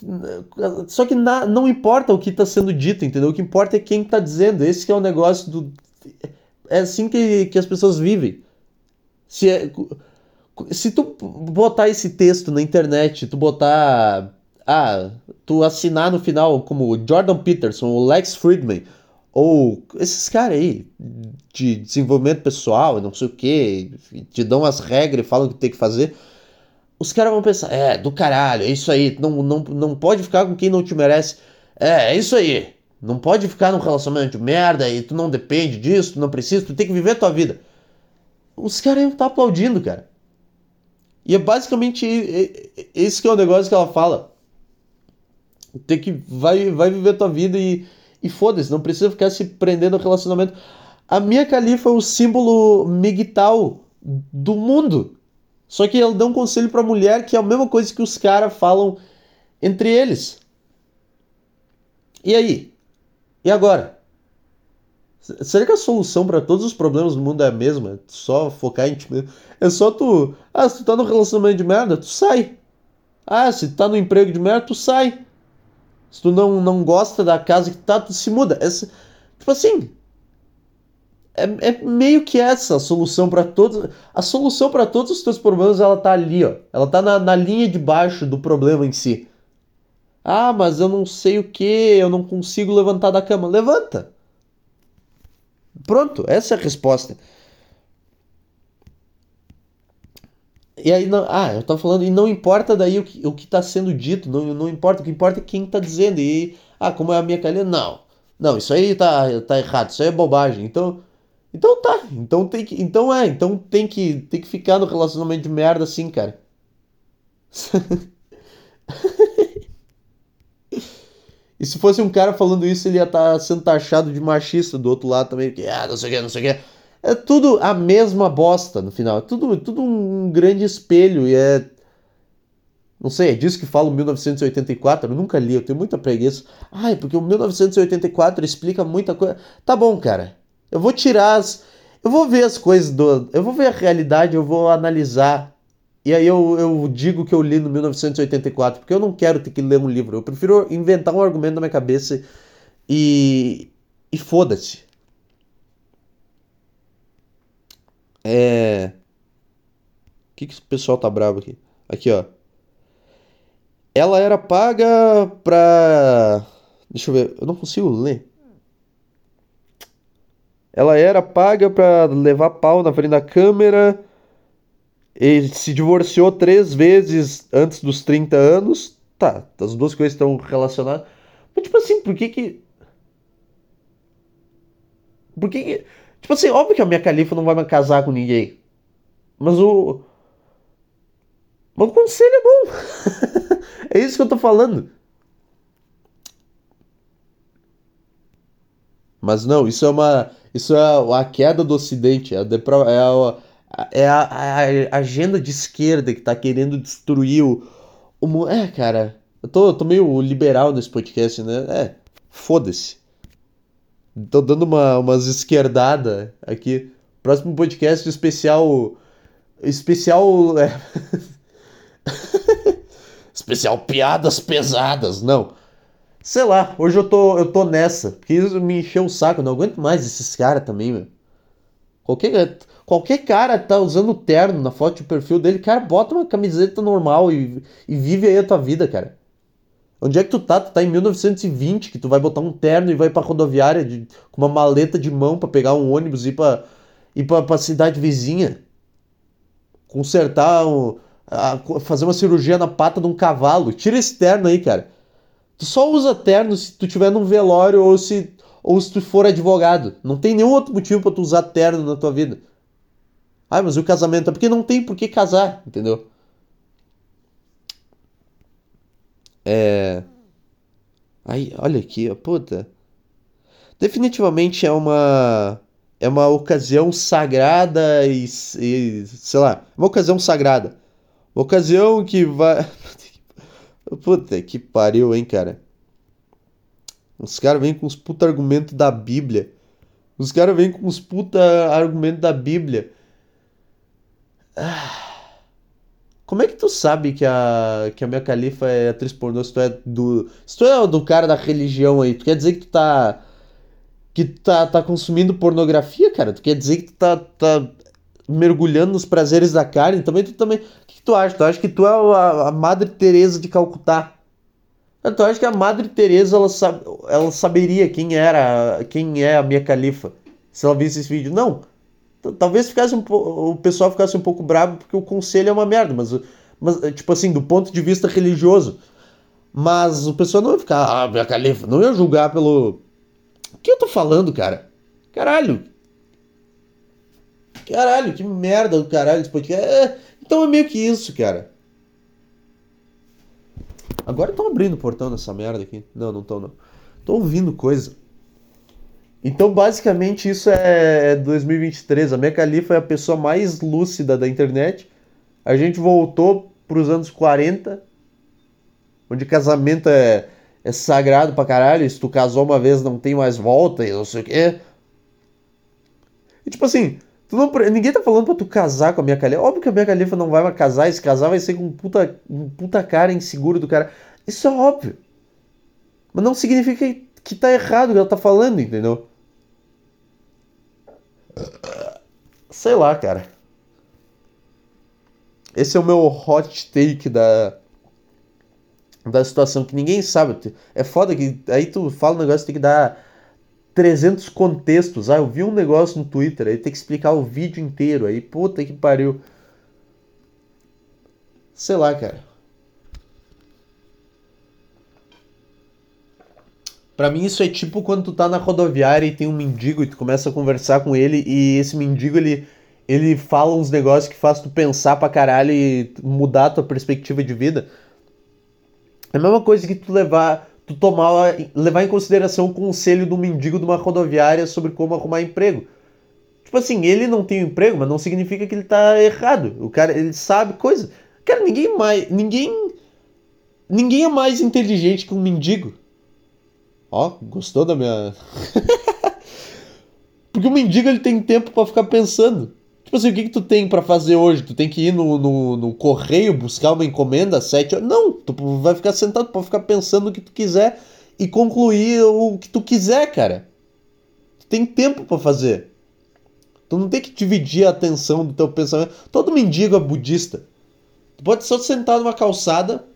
S1: Só que na, não importa o que tá sendo dito, entendeu? O que importa é quem tá dizendo. Esse é o negócio do. É assim que, que as pessoas vivem. Se é, se tu botar esse texto na internet, tu botar. Ah, tu assinar no final como Jordan Peterson, ou Lex Friedman, ou esses caras aí de desenvolvimento pessoal, não sei o que, te dão as regras e falam o que tem que fazer. Os caras vão pensar, é, do caralho, é isso aí, não, não, não pode ficar com quem não te merece. É, é isso aí. Não pode ficar num relacionamento de merda e tu não depende disso, tu não precisa, tu tem que viver a tua vida. Os caras iam estar tá aplaudindo, cara. E é basicamente esse que é o negócio que ela fala. Tem que vai, vai viver tua vida e, e foda-se, não precisa ficar se prendendo ao relacionamento. A minha califa é o símbolo migtal do mundo. Só que ela dá um conselho pra mulher que é a mesma coisa que os caras falam entre eles. E aí? E agora? Será que a solução para todos os problemas do mundo é a mesma? Só focar em ti mesmo? É só tu. Ah, se tu tá no relacionamento de merda, tu sai. Ah, se tu tá no emprego de merda, tu sai. Se tu não, não gosta da casa que tá, tu se muda. Essa, tipo assim. é, é meio que essa a solução para todos. A solução para todos os teus problemas ela tá ali, ó. Ela tá na, na linha de baixo do problema em si. Ah, mas eu não sei o que, eu não consigo levantar da cama. Levanta! Pronto, essa é a resposta. E aí, não, ah, eu tava falando, e não importa daí o que, o que tá sendo dito, não, não importa, o que importa é quem tá dizendo. E, ah, como é a minha calha? Não, não, isso aí tá, tá errado, isso aí é bobagem. Então, então tá, então tem que, então é, então tem que, tem que ficar no relacionamento de merda assim, cara. E se fosse um cara falando isso, ele ia estar tá sendo taxado de machista do outro lado também, porque, ah, não sei o que, não sei o que. É tudo a mesma bosta no final. É tudo, tudo um grande espelho e é. Não sei, é disso que fala o 1984. Eu nunca li, eu tenho muita preguiça. Ai, porque o 1984 explica muita coisa. Tá bom, cara. Eu vou tirar as. Eu vou ver as coisas do. Eu vou ver a realidade, eu vou analisar. E aí eu, eu digo que eu li no 1984, porque eu não quero ter que ler um livro. Eu prefiro inventar um argumento na minha cabeça e. E foda-se. É. O que, que o pessoal tá bravo aqui? Aqui, ó. Ela era paga pra. Deixa eu ver, eu não consigo ler. Ela era paga pra levar pau na frente da câmera. E se divorciou três vezes antes dos 30 anos. Tá, as duas coisas estão relacionadas. Mas, tipo assim, por que que. Por que que. Tipo assim, óbvio que a minha califa não vai mais casar com ninguém. Mas o. Mas o conselho é bom. é isso que eu tô falando. Mas não, isso é uma. Isso é a queda do Ocidente. É a, depra... é a, é a, a, agenda de esquerda que tá querendo destruir o. o... É, cara. Eu tô, eu tô meio liberal nesse podcast, né? É. Foda-se. Tô dando uma, umas esquerdadas aqui. Próximo podcast especial. Especial. É... especial piadas pesadas. Não. Sei lá, hoje eu tô, eu tô nessa. Porque isso me encheu o saco. Não aguento mais esses caras também, meu. Qualquer, qualquer cara tá usando terno na foto de perfil dele, cara, bota uma camiseta normal e, e vive aí a tua vida, cara. Onde é que tu tá? Tu tá em 1920, que tu vai botar um terno e vai pra rodoviária de, com uma maleta de mão para pegar um ônibus e ir pra, ir pra, pra cidade vizinha. Consertar, um, a, fazer uma cirurgia na pata de um cavalo. Tira esse terno aí, cara. Tu só usa terno se tu tiver num velório ou se, ou se tu for advogado. Não tem nenhum outro motivo para tu usar terno na tua vida. Ah, mas o casamento é porque não tem por que casar, entendeu? É. Aí, olha aqui, puta. Definitivamente é uma. É uma ocasião sagrada e, e. Sei lá, uma ocasião sagrada. Uma ocasião que vai. Puta que pariu, hein, cara. Os caras vêm com os puta argumento da Bíblia. Os caras vêm com os puta argumento da Bíblia. Ah. Como é que tu sabe que a, que a minha califa é atriz pornô se tu é do. Se tu é do cara da religião aí, tu quer dizer que tu tá. Que tu tá, tá consumindo pornografia, cara? Tu quer dizer que tu tá, tá mergulhando nos prazeres da carne? Também tu também. O que, que tu acha? Tu acha que tu é a, a Madre Teresa de Calcutá? Tu acha que a Madre Teresa ela, sab, ela saberia quem era. quem é a minha califa? Se ela visse esse vídeo? Não talvez ficasse um o pessoal ficasse um pouco bravo porque o conselho é uma merda, mas, mas tipo assim, do ponto de vista religioso. Mas o pessoal não ia ficar, ah, minha califa, não ia julgar pelo. O que eu tô falando, cara? Caralho! Caralho, que merda do caralho esse podcast. É, então é meio que isso, cara. Agora estão abrindo o portão dessa merda aqui. Não, não estão, não. Tô ouvindo coisa. Então, basicamente, isso é 2023. A Mia Khalifa é a pessoa mais lúcida da internet. A gente voltou para os anos 40, onde casamento é, é sagrado pra caralho. Se tu casou uma vez, não tem mais volta e não sei o quê. E tipo assim, não, ninguém tá falando pra tu casar com a Mia Khalifa. Óbvio que a Mia Khalifa não vai casar. E se casar, vai ser com um puta, um puta cara inseguro do cara. Isso é óbvio. Mas não significa que tá errado o que ela tá falando, entendeu? Sei lá, cara. Esse é o meu hot take da da situação que ninguém sabe. É foda que aí tu fala um negócio tem que dar 300 contextos. Ah, eu vi um negócio no Twitter, aí tem que explicar o vídeo inteiro. Aí, puta que pariu. Sei lá, cara. Pra mim isso é tipo quando tu tá na rodoviária e tem um mendigo e tu começa a conversar com ele e esse mendigo ele, ele fala uns negócios que faz tu pensar pra caralho e mudar tua perspectiva de vida. É a mesma coisa que tu levar, tu tomar, levar em consideração o conselho do mendigo de uma rodoviária sobre como arrumar emprego. Tipo assim, ele não tem um emprego, mas não significa que ele tá errado. O cara, ele sabe coisa. Cara, ninguém mais, ninguém ninguém é mais inteligente que um mendigo. Ó, gostou da minha. Porque o mendigo ele tem tempo para ficar pensando. Tipo assim, o que, que tu tem para fazer hoje? Tu tem que ir no, no, no, correio buscar uma encomenda às sete horas? Não, tu vai ficar sentado para ficar pensando o que tu quiser e concluir o que tu quiser, cara. Tu tem tempo para fazer. Tu não tem que dividir a atenção do teu pensamento. Todo mendigo é budista. Tu pode só sentar numa calçada.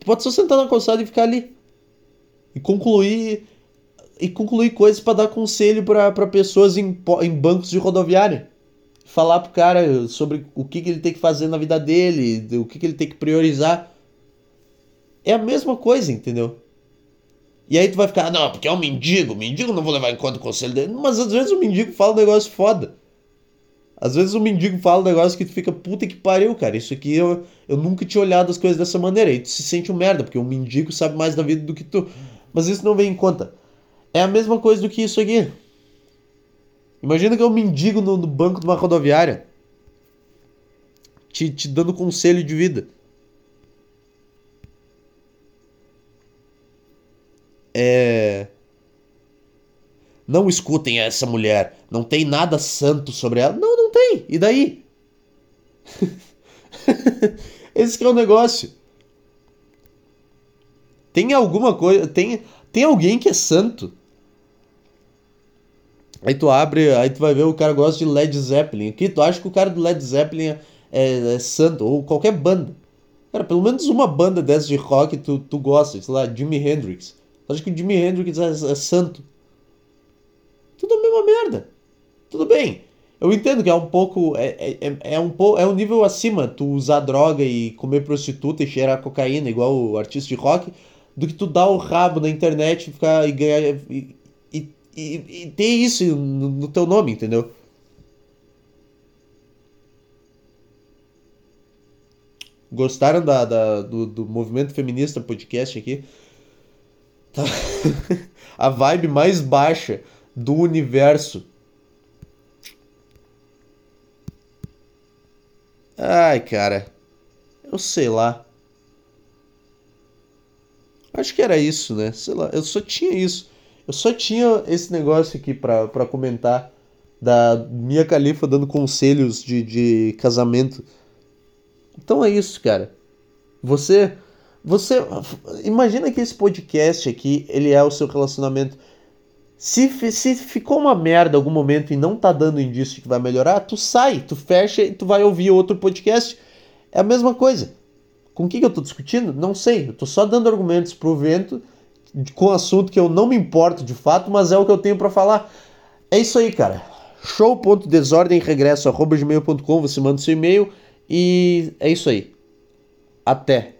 S1: Tu pode só sentar numa calçada e ficar ali e concluir e concluir coisas para dar conselho para pessoas em, em bancos de rodoviária. Falar pro cara sobre o que, que ele tem que fazer na vida dele, o que, que ele tem que priorizar. É a mesma coisa, entendeu? E aí tu vai ficar, não, porque é um mendigo, mendigo não vou levar em conta o conselho dele. Mas às vezes o mendigo fala um negócio foda. Às vezes o mendigo fala um negócio que tu fica, puta que pariu, cara. Isso aqui eu, eu nunca tinha olhado as coisas dessa maneira. E tu se sente um merda, porque o mendigo sabe mais da vida do que tu. Mas isso não vem em conta. É a mesma coisa do que isso aqui. Imagina que um mendigo no, no banco de uma rodoviária te, te dando conselho de vida. É. Não escutem essa mulher. Não tem nada santo sobre ela. Não, não tem. E daí? Esse que é o negócio. Tem alguma coisa. Tem, tem alguém que é santo. Aí tu abre, aí tu vai ver o cara gosta de Led Zeppelin. Aqui tu acha que o cara do Led Zeppelin é, é, é santo, ou qualquer banda. Cara, pelo menos uma banda dessa de rock tu, tu gosta, sei lá, Jimi Hendrix. Tu acha que o Jimi Hendrix é, é santo? Tudo a mesma merda. Tudo bem. Eu entendo que é um pouco. É, é, é, é um, pouco, é um nível acima tu usar droga e comer prostituta e cheirar cocaína, igual o artista de rock do que tu dar o rabo na internet e ficar e ganhar e, e, e, e ter isso no, no, teu nome, entendeu? Gostaram da, da do, do movimento feminista podcast aqui? Tá. A vibe mais baixa do universo. Ai, cara. Eu sei lá. Acho que era isso, né? Sei lá, eu só tinha isso. Eu só tinha esse negócio aqui pra comentar da Mia Khalifa dando conselhos de, de casamento. Então é isso, cara. Você. Você. Imagina que esse podcast aqui, ele é o seu relacionamento. Se, se ficou uma merda algum momento e não tá dando indício que vai melhorar, tu sai, tu fecha e tu vai ouvir outro podcast. É a mesma coisa. Com o que, eu estou discutindo? Não sei. Eu estou só dando argumentos pro vento com um assunto que eu não me importo de fato, mas é o que eu tenho para falar. É isso aí, cara. show.desordemregresso.gmail.com Você manda seu e-mail e é isso aí. Até.